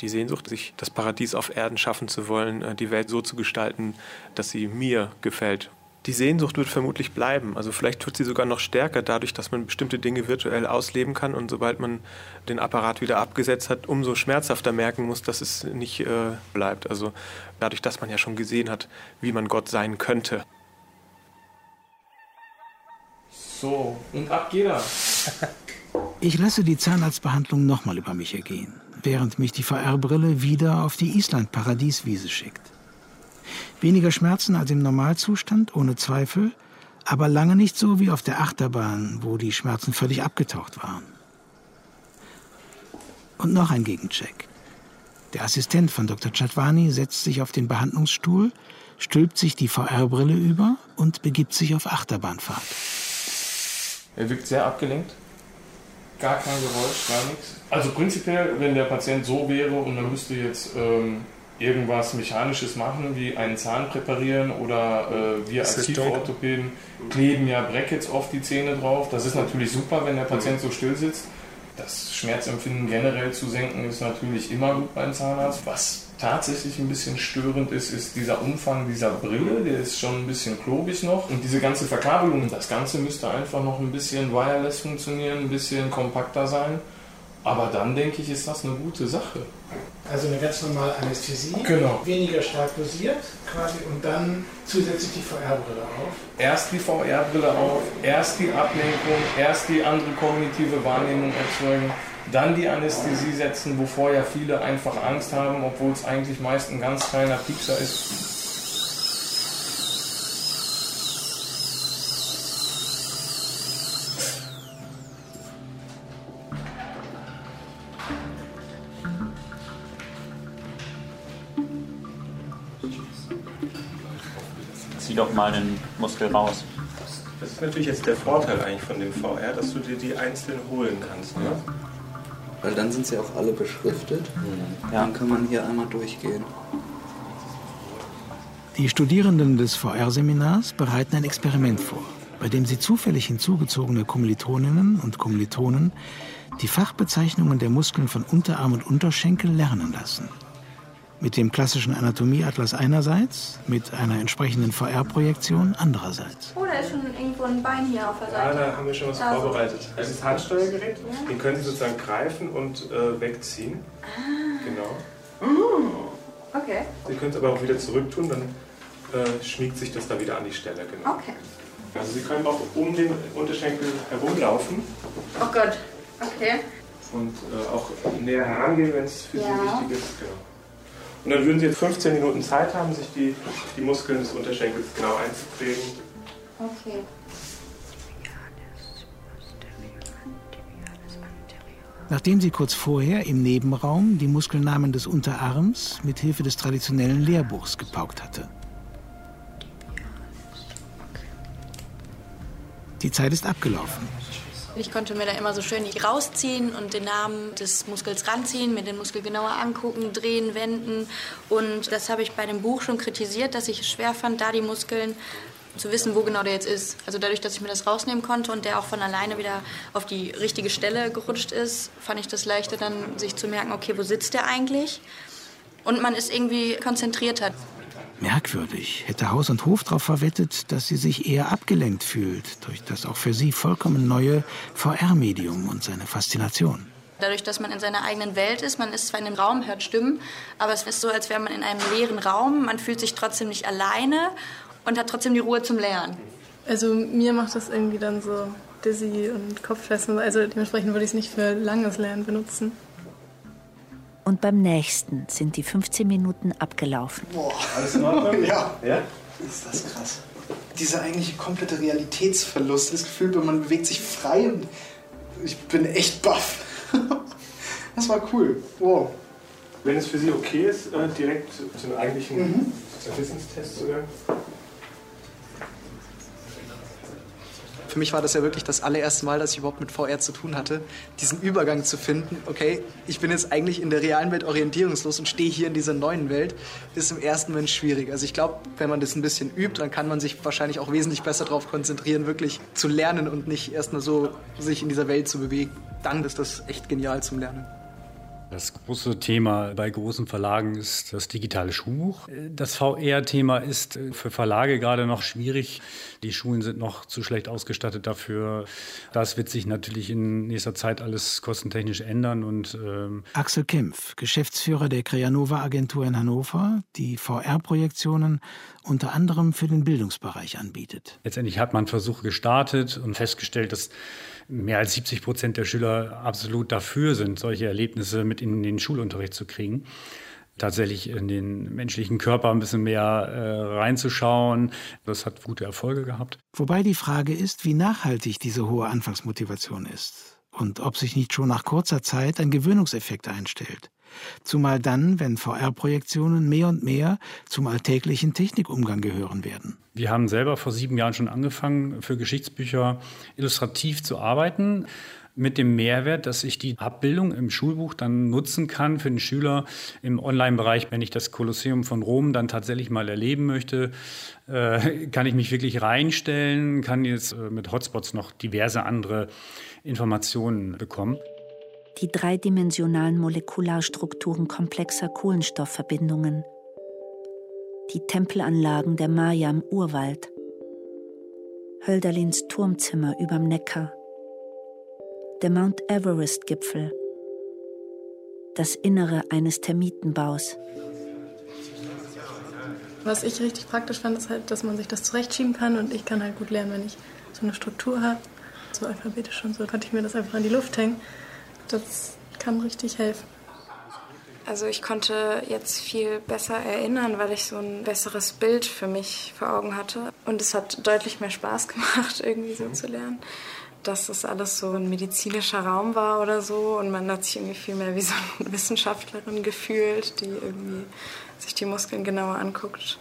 die Sehnsucht, sich das Paradies auf Erden schaffen zu wollen, äh, die Welt so zu gestalten, dass sie mir gefällt die Sehnsucht wird vermutlich bleiben. Also vielleicht wird sie sogar noch stärker dadurch, dass man bestimmte Dinge virtuell ausleben kann und sobald man den Apparat wieder abgesetzt hat, umso schmerzhafter merken muss, dass es nicht äh, bleibt. Also dadurch, dass man ja schon gesehen hat, wie man Gott sein könnte. So, und ab geht er. *laughs* Ich lasse die Zahnarztbehandlung nochmal über mich ergehen, während mich die VR-Brille wieder auf die Island-Paradieswiese schickt. Weniger Schmerzen als im Normalzustand, ohne Zweifel, aber lange nicht so wie auf der Achterbahn, wo die Schmerzen völlig abgetaucht waren. Und noch ein Gegencheck. Der Assistent von Dr. Chadwani setzt sich auf den Behandlungsstuhl, stülpt sich die VR-Brille über und begibt sich auf Achterbahnfahrt. Er wirkt sehr abgelenkt. Gar kein Geräusch, gar nichts. Also prinzipiell, wenn der Patient so wäre und man müsste jetzt ähm, irgendwas Mechanisches machen, wie einen Zahn präparieren oder äh, wir als Kieferorthopäden kleben ja Brackets auf die Zähne drauf. Das ist natürlich super, wenn der Patient so still sitzt. Das Schmerzempfinden generell zu senken ist natürlich immer gut beim Zahnarzt. Was tatsächlich ein bisschen störend ist, ist dieser Umfang dieser Brille. Der ist schon ein bisschen klobig noch. Und diese ganze Verkabelung, das Ganze müsste einfach noch ein bisschen wireless funktionieren, ein bisschen kompakter sein. Aber dann denke ich, ist das eine gute Sache. Also eine ganz normale Anästhesie, genau. weniger stark dosiert quasi und dann zusätzlich die VR-Brille auf. Erst die VR-Brille auf, erst die Ablenkung, erst die andere kognitive Wahrnehmung erzeugen, dann die Anästhesie setzen, wovor ja viele einfach Angst haben, obwohl es eigentlich meist ein ganz kleiner Piepser ist. Zieh doch mal den Muskel raus. Das ist natürlich jetzt der Vorteil eigentlich von dem VR, dass du dir die einzeln holen kannst. Ne? Weil dann sind sie auch alle beschriftet. Ja. Dann kann man hier einmal durchgehen. Die Studierenden des VR-Seminars bereiten ein Experiment vor, bei dem sie zufällig hinzugezogene Kommilitoninnen und Kommilitonen die Fachbezeichnungen der Muskeln von Unterarm und Unterschenkel lernen lassen. Mit dem klassischen Anatomieatlas einerseits, mit einer entsprechenden VR-Projektion andererseits. Oh, da ist schon irgendwo ein Bein hier auf der Ja, Seite. da haben wir schon was Da so. vorbereitet. Das ist Handsteuergerät. Ja. Den können Sie sozusagen greifen und äh, wegziehen. Ah. Genau. Mm. Okay. Sie können es aber auch wieder zurücktun, dann äh, schmiegt sich das da wieder an die Stelle. Genau. Okay. Also Sie können auch um den Unterschenkel herumlaufen Oh Gott. Okay. und äh, auch näher herangehen, wenn es für Ja. Sie wichtig ist. Genau. Und dann würden Sie jetzt 15 Minuten Zeit haben, sich die, die Muskeln des Unterschenkels genau einzuprägen. Okay. Nachdem sie kurz vorher im Nebenraum die Muskelnamen des Unterarms mit Hilfe des traditionellen Lehrbuchs gepaukt hatte. Die Zeit ist abgelaufen. Ich konnte mir da immer so schön die rausziehen und den Namen des Muskels ranziehen, mir den Muskel genauer angucken, drehen, wenden. Und das habe ich bei dem Buch schon kritisiert, dass ich es schwer fand, da die Muskeln zu wissen, wo genau der jetzt ist. Also dadurch, dass ich mir das rausnehmen konnte und der auch von alleine wieder auf die richtige Stelle gerutscht ist, fand ich das leichter dann, sich zu merken, okay, wo sitzt der eigentlich? Und man ist irgendwie konzentrierter. Merkwürdig. Hätte Haus und Hof darauf verwettet, dass sie sich eher abgelenkt fühlt durch das auch für sie vollkommen neue VR-Medium und seine Faszination. Dadurch, dass man in seiner eigenen Welt ist, man ist zwar in einem Raum, hört Stimmen, aber es ist so, als wäre man in einem leeren Raum. Man fühlt sich trotzdem nicht alleine und hat trotzdem die Ruhe zum Lernen. Also mir macht das irgendwie dann so dizzy und Kopfschmerzen. Also dementsprechend würde ich es nicht für langes Lernen benutzen. Und beim nächsten sind die 15 Minuten abgelaufen. Boah. Alles in Ordnung? *laughs* Ja. ja. Ist das krass. Dieser eigentliche komplette Realitätsverlust, das Gefühl, man bewegt sich frei und ich bin echt baff. *laughs* Das war cool. Wow. Wenn es für Sie okay ist, äh, direkt zu dem eigentlichen Mhm. Wissenstest zu gelangen. Für mich war das ja wirklich das allererste Mal, dass ich überhaupt mit VR zu tun hatte, diesen Übergang zu finden. Okay, ich bin jetzt eigentlich in der realen Welt orientierungslos und stehe hier in dieser neuen Welt, ist im ersten Moment schwierig. Also ich glaube, wenn man das ein bisschen übt, dann kann man sich wahrscheinlich auch wesentlich besser darauf konzentrieren, wirklich zu lernen und nicht erst nur so sich in dieser Welt zu bewegen. Dann ist das echt genial zum Lernen. Das große Thema bei großen Verlagen ist das digitale Schulbuch. Das VR-Thema ist für Verlage gerade noch schwierig. Die Schulen sind noch zu schlecht ausgestattet dafür. Das wird sich natürlich in nächster Zeit alles kostentechnisch ändern. Und, ähm Axel Kempf, Geschäftsführer der Creanova Agentur in Hannover, die VR-Projektionen unter anderem für den Bildungsbereich anbietet. Letztendlich hat man Versuche gestartet und festgestellt, dass mehr als 70 Prozent der Schüler absolut dafür sind, solche Erlebnisse mit in den Schulunterricht zu kriegen. Tatsächlich in den menschlichen Körper ein bisschen mehr äh, reinzuschauen. Das hat gute Erfolge gehabt. Wobei die Frage ist, wie nachhaltig diese hohe Anfangsmotivation ist und ob sich nicht schon nach kurzer Zeit ein Gewöhnungseffekt einstellt. Zumal dann, wenn VR-Projektionen mehr und mehr zum alltäglichen Technikumgang gehören werden. Wir haben selber vor sieben Jahren schon angefangen, für Geschichtsbücher illustrativ zu arbeiten. Mit dem Mehrwert, dass ich die Abbildung im Schulbuch dann nutzen kann für den Schüler im Online-Bereich. Wenn ich das Kolosseum von Rom dann tatsächlich mal erleben möchte, äh, kann ich mich wirklich reinstellen, kann jetzt äh, mit Hotspots noch diverse andere Informationen bekommen. Die dreidimensionalen Molekularstrukturen komplexer Kohlenstoffverbindungen. Die Tempelanlagen der Maya im Urwald. Hölderlins Turmzimmer überm Neckar. Der Mount Everest-Gipfel. Das Innere eines Termitenbaus. Was ich richtig praktisch fand, ist halt, dass man sich das zurechtschieben kann und ich kann halt gut lernen, wenn ich so eine Struktur habe. So alphabetisch und so konnte ich mir das einfach an die Luft hängen. Das kann richtig helfen. Also ich konnte jetzt viel besser erinnern, weil ich so ein besseres Bild für mich vor Augen hatte. Und es hat deutlich mehr Spaß *laughs* gemacht, irgendwie so zu lernen. Dass das alles so ein medizinischer Raum war oder so. Und man hat sich irgendwie viel mehr wie so eine *laughs* Wissenschaftlerin gefühlt, die irgendwie sich die Muskeln genauer anguckt.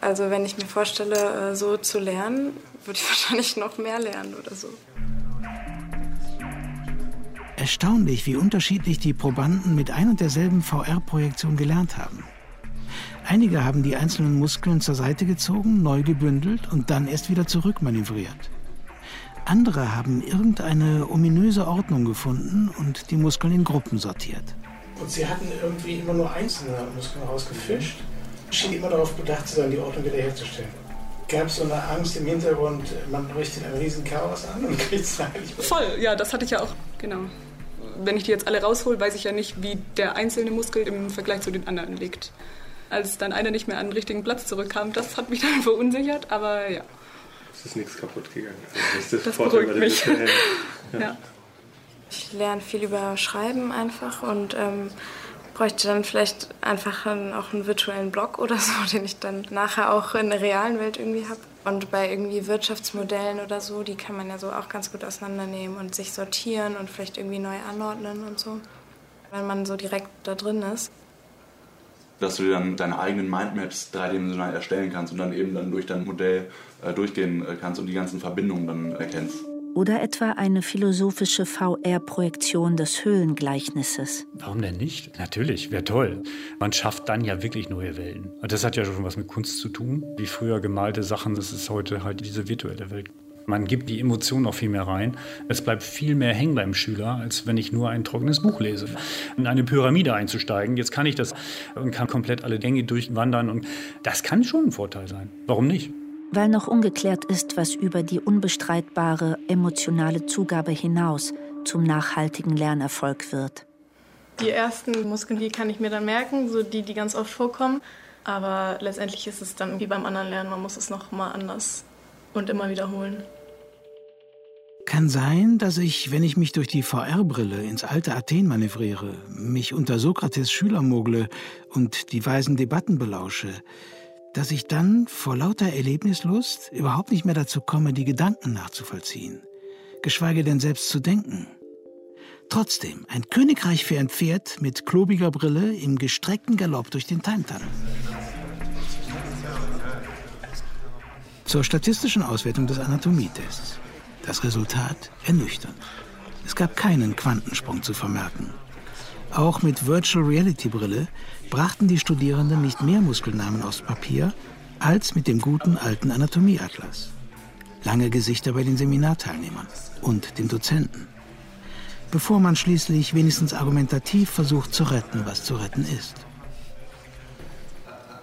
Also wenn ich mir vorstelle, äh, so zu lernen, würde ich *laughs* wahrscheinlich noch mehr lernen oder so. Erstaunlich, wie unterschiedlich die Probanden mit ein und derselben VR-Projektion gelernt haben. Einige haben die einzelnen Muskeln zur Seite gezogen, neu gebündelt und dann erst wieder zurückmanövriert. Andere haben irgendeine ominöse Ordnung gefunden und die Muskeln in Gruppen sortiert. Und sie hatten irgendwie immer nur einzelne Muskeln rausgefischt. Schien immer darauf bedacht zu sein, die Ordnung wiederherzustellen. Gab es so eine Angst im Hintergrund, man richtet ein riesen Chaos an und *laughs* kriegt es eigentlich Voll, ja, das hatte ich ja auch, genau. Wenn ich die jetzt alle raushole, weiß ich ja nicht, wie der einzelne Muskel im Vergleich zu den anderen liegt. Als dann einer nicht mehr an den richtigen Platz zurückkam, das hat mich *laughs* dann verunsichert, aber ja. Es ist nichts kaputt gegangen. Also das ist Das Vorteil beruhigt bei mich. virtuellen. *laughs* Ja. Ich lerne viel über Schreiben einfach und ähm, bräuchte dann vielleicht einfach einen, auch einen virtuellen Blog oder so, *laughs* den ich dann nachher auch in der realen Welt irgendwie habe. Und bei irgendwie Wirtschaftsmodellen oder so, die kann man ja so auch ganz gut auseinandernehmen und sich sortieren und vielleicht irgendwie neu anordnen und so, wenn man so direkt da drin ist. dass du dir dann deine eigenen Mindmaps dreidimensional erstellen kannst und dann eben dann durch dein Modell äh, durchgehen äh, kannst und die ganzen Verbindungen dann erkennst. Oder etwa eine philosophische VR-Projektion des Höhlengleichnisses. Warum denn nicht? Natürlich, wäre toll. Man schafft dann ja wirklich neue Welten. Und Das hat ja schon was mit Kunst zu tun. Wie früher gemalte Sachen, das ist heute halt diese virtuelle Welt. Man gibt die Emotionen auch viel mehr rein. Es bleibt viel mehr hängen beim Schüler, als wenn ich nur ein trockenes Buch lese. In eine Pyramide einzusteigen, jetzt kann ich das und kann komplett alle Gänge durchwandern. Und das kann schon ein Vorteil sein. Warum nicht? Weil noch ungeklärt ist, was über die unbestreitbare emotionale Zugabe hinaus zum nachhaltigen Lernerfolg wird. Die ersten Muskeln, die kann ich mir dann merken, so die, die ganz oft vorkommen. Aber letztendlich ist es dann wie beim anderen Lernen, man muss es noch mal anders und immer wiederholen. Kann sein, dass ich, wenn ich mich durch die VR-Brille ins alte Athen manövriere, mich unter Sokrates Schüler mogle und die weisen Debatten belausche, dass ich dann vor lauter Erlebnislust überhaupt nicht mehr dazu komme, die Gedanken nachzuvollziehen, geschweige denn selbst zu denken. Trotzdem, ein Königreich für ein Pferd mit klobiger Brille im gestreckten Galopp durch den Time-Tunnel. Zur statistischen Auswertung des Anatomietests. Das Resultat ernüchternd. Es gab keinen Quantensprung zu vermerken. Auch mit Virtual Reality Brille brachten die Studierenden nicht mehr Muskelnamen aufs Papier als mit dem guten alten Anatomieatlas. Lange Gesichter bei den Seminarteilnehmern und dem Dozenten. Bevor man schließlich wenigstens argumentativ versucht zu retten, was zu retten ist.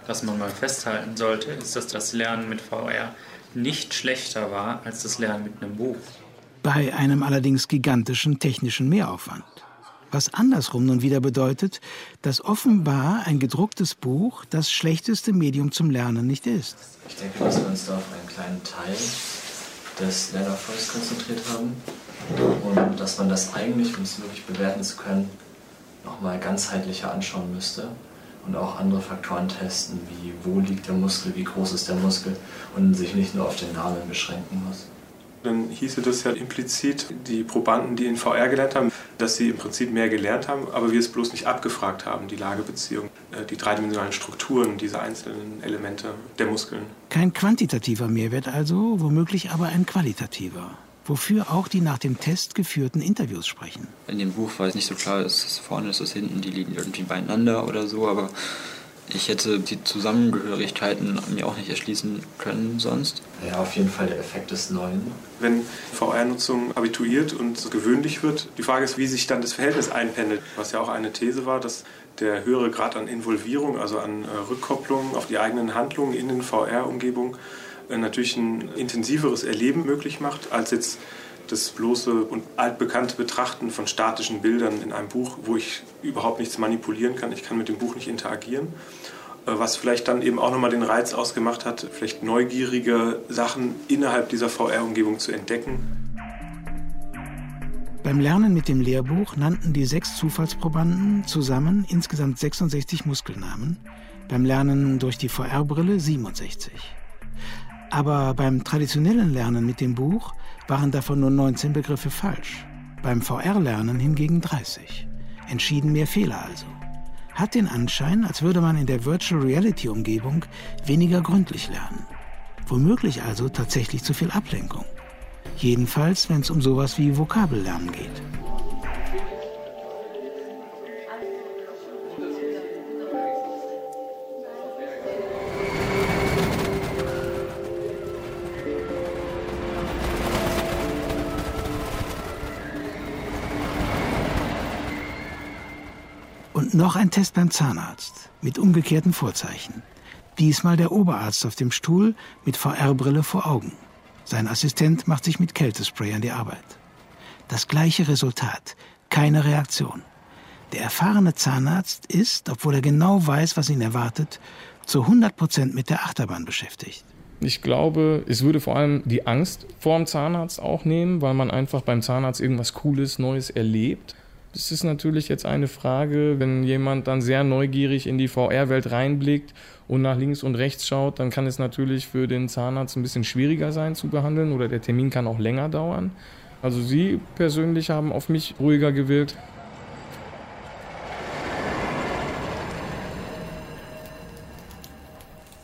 Was man mal festhalten sollte, ist, dass das Lernen mit VR nicht schlechter war als das Lernen mit einem Buch. Bei einem allerdings gigantischen technischen Mehraufwand. Was andersrum nun wieder bedeutet, dass offenbar ein gedrucktes Buch das schlechteste Medium zum Lernen nicht ist. Ich denke, dass wir uns da auf einen kleinen Teil des Lernerfolgs konzentriert haben und dass man das eigentlich, um es wirklich bewerten zu können, nochmal ganzheitlicher anschauen müsste und auch andere Faktoren testen, wie wo liegt der Muskel, wie groß ist der Muskel und sich nicht nur auf den Namen beschränken muss. Dann hieße das ja implizit, die Probanden, die in VR gelernt haben, dass sie im Prinzip mehr gelernt haben, aber wir es bloß nicht abgefragt haben, die Lagebeziehung, äh, die dreidimensionalen Strukturen dieser einzelnen Elemente der Muskeln. Kein quantitativer Mehrwert also, womöglich aber ein qualitativer. Wofür auch die nach dem Test geführten Interviews sprechen. In dem Buch war es nicht so klar, ist es vorne, ist es hinten, die liegen irgendwie beieinander oder so, aber ich hätte die Zusammengehörigkeiten mir auch nicht erschließen können sonst. Ja, auf jeden Fall der Effekt des Neuen. Wenn VR-Nutzung habituiert und gewöhnlich wird, die Frage ist, wie sich dann das Verhältnis einpendelt, was ja auch eine These war, dass der höhere Grad an Involvierung, also an äh, Rückkopplung auf die eigenen Handlungen in den VR-Umgebungen äh, natürlich ein intensiveres Erleben möglich macht, als jetzt das bloße und altbekannte Betrachten von statischen Bildern in einem Buch, wo ich überhaupt nichts manipulieren kann. Ich kann mit dem Buch nicht interagieren. Äh, Was vielleicht dann eben auch nochmal den Reiz ausgemacht hat, vielleicht neugierige Sachen innerhalb dieser VR-Umgebung zu entdecken. Beim Lernen mit dem Lehrbuch nannten die sechs Zufallsprobanden zusammen insgesamt 66 Muskelnamen, beim Lernen durch die VR-Brille 67. Aber beim traditionellen Lernen mit dem Buch waren davon nur 19 Begriffe falsch, beim VR-Lernen hingegen 30. Entschieden mehr Fehler also. hat den Anschein, als würde man in der Virtual Reality Umgebung weniger gründlich lernen. Womöglich also tatsächlich zu viel Ablenkung. Jedenfalls, wenn es um sowas wie Vokabellernen geht. Und noch ein Test beim Zahnarzt mit umgekehrten Vorzeichen. Diesmal der Oberarzt auf dem Stuhl mit VR-Brille vor Augen. Sein Assistent macht sich mit Kältespray an die Arbeit. Das gleiche Resultat, keine Reaktion. Der erfahrene Zahnarzt ist, obwohl er genau weiß, was ihn erwartet, zu 100 Prozent mit der Achterbahn beschäftigt. Ich glaube, es würde vor allem die Angst vor dem Zahnarzt auch nehmen, weil man einfach beim Zahnarzt irgendwas Cooles, Neues erlebt. Das ist natürlich jetzt eine Frage, wenn jemand dann sehr neugierig in die VR-Welt reinblickt und nach links und rechts schaut, dann kann es natürlich für den Zahnarzt ein bisschen schwieriger sein zu behandeln oder der Termin kann auch länger dauern. Also Sie persönlich haben auf mich ruhiger gewirkt.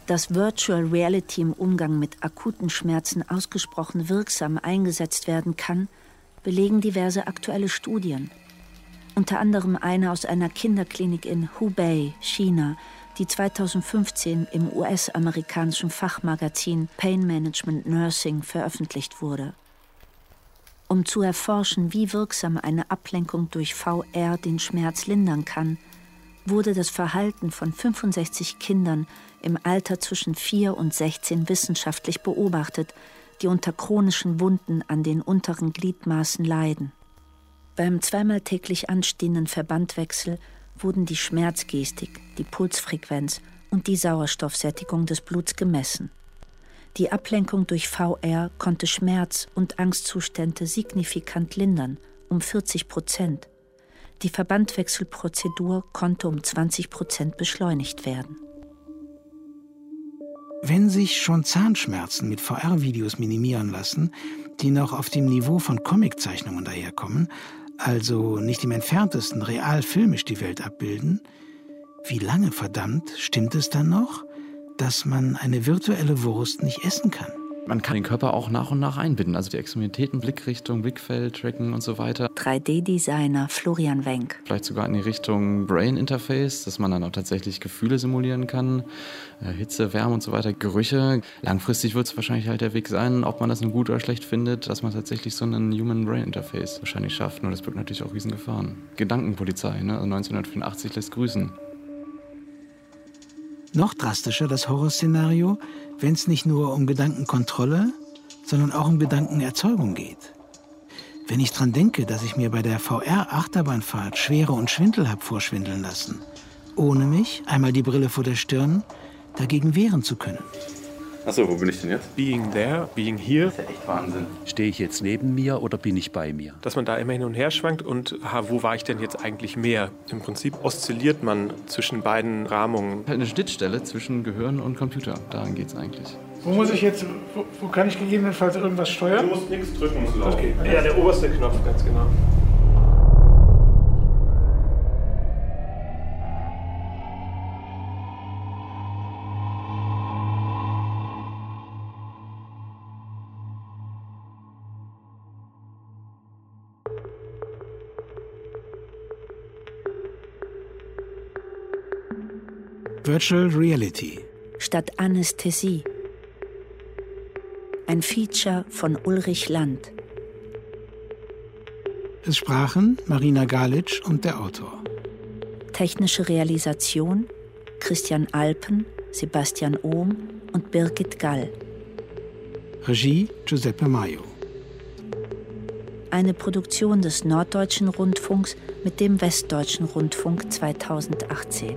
Dass Virtual Reality im Umgang mit akuten Schmerzen ausgesprochen wirksam eingesetzt werden kann, belegen diverse aktuelle Studien. Unter anderem eine aus einer Kinderklinik in Hubei, China, die 2015 im US-amerikanischen Fachmagazin Pain Management Nursing veröffentlicht wurde. Um zu erforschen, wie wirksam eine Ablenkung durch VR den Schmerz lindern kann, wurde das Verhalten von 65 Kindern im Alter zwischen 4 und 16 wissenschaftlich beobachtet, die unter chronischen Wunden an den unteren Gliedmaßen leiden. Beim zweimal täglich anstehenden Verbandwechsel wurden die Schmerzgestik, die Pulsfrequenz und die Sauerstoffsättigung des Bluts gemessen. Die Ablenkung durch VR konnte Schmerz- und Angstzustände signifikant lindern, um 40 Prozent. Die Verbandwechselprozedur konnte um 20 Prozent beschleunigt werden. Wenn sich schon Zahnschmerzen mit VR-Videos minimieren lassen, die noch auf dem Niveau von Comiczeichnungen daherkommen, also nicht im entferntesten real filmisch die Welt abbilden, wie lange verdammt stimmt es dann noch, dass man eine virtuelle Wurst nicht essen kann? Man kann den Körper auch nach und nach einbinden, also die Extremitäten, Blickrichtung, Blickfeld, Tracken und so weiter. 3D-Designer Florian Wenk. Vielleicht sogar in die Richtung Brain Interface, dass man dann auch tatsächlich Gefühle simulieren kann, äh, Hitze, Wärme und so weiter, Gerüche. Langfristig wird es wahrscheinlich halt der Weg sein, ob man das nun gut oder schlecht findet, dass man tatsächlich so einen Human Brain Interface wahrscheinlich schafft. Nur das birgt natürlich auch Riesengefahren. Gedankenpolizei, ne? also 1984 lässt grüßen. Noch drastischer das Horrorszenario, wenn es nicht nur um Gedankenkontrolle, sondern auch um Gedankenerzeugung geht. Wenn ich dran denke, dass ich mir bei der VR-Achterbahnfahrt Schwere und Schwindel habe vorschwindeln lassen, ohne mich, einmal die Brille vor der Stirn, dagegen wehren zu können. Achso, wo bin ich denn jetzt? Being there, being here. Das ist ja echt Wahnsinn. Stehe ich jetzt neben mir oder bin ich bei mir? Dass man da immer hin und her schwankt und ha, wo war ich denn jetzt eigentlich mehr? Im Prinzip oszilliert man zwischen beiden Rahmungen. Halt eine Schnittstelle zwischen Gehirn und Computer. Daran geht es eigentlich. Wo muss ich jetzt, wo, wo, kann ich gegebenenfalls irgendwas steuern? Du musst nichts drücken. Okay. Ja, der oberste Knopf, ganz genau. Virtual Reality. Statt Anästhesie. Ein Feature von Ulrich Land. Es sprachen Marina Galitsch und der Autor. Technische Realisation Christian Alpen, Sebastian Ohm und Birgit Gall. Regie Giuseppe Maio. Eine Produktion des Norddeutschen Rundfunks mit dem Westdeutschen Rundfunk 2018.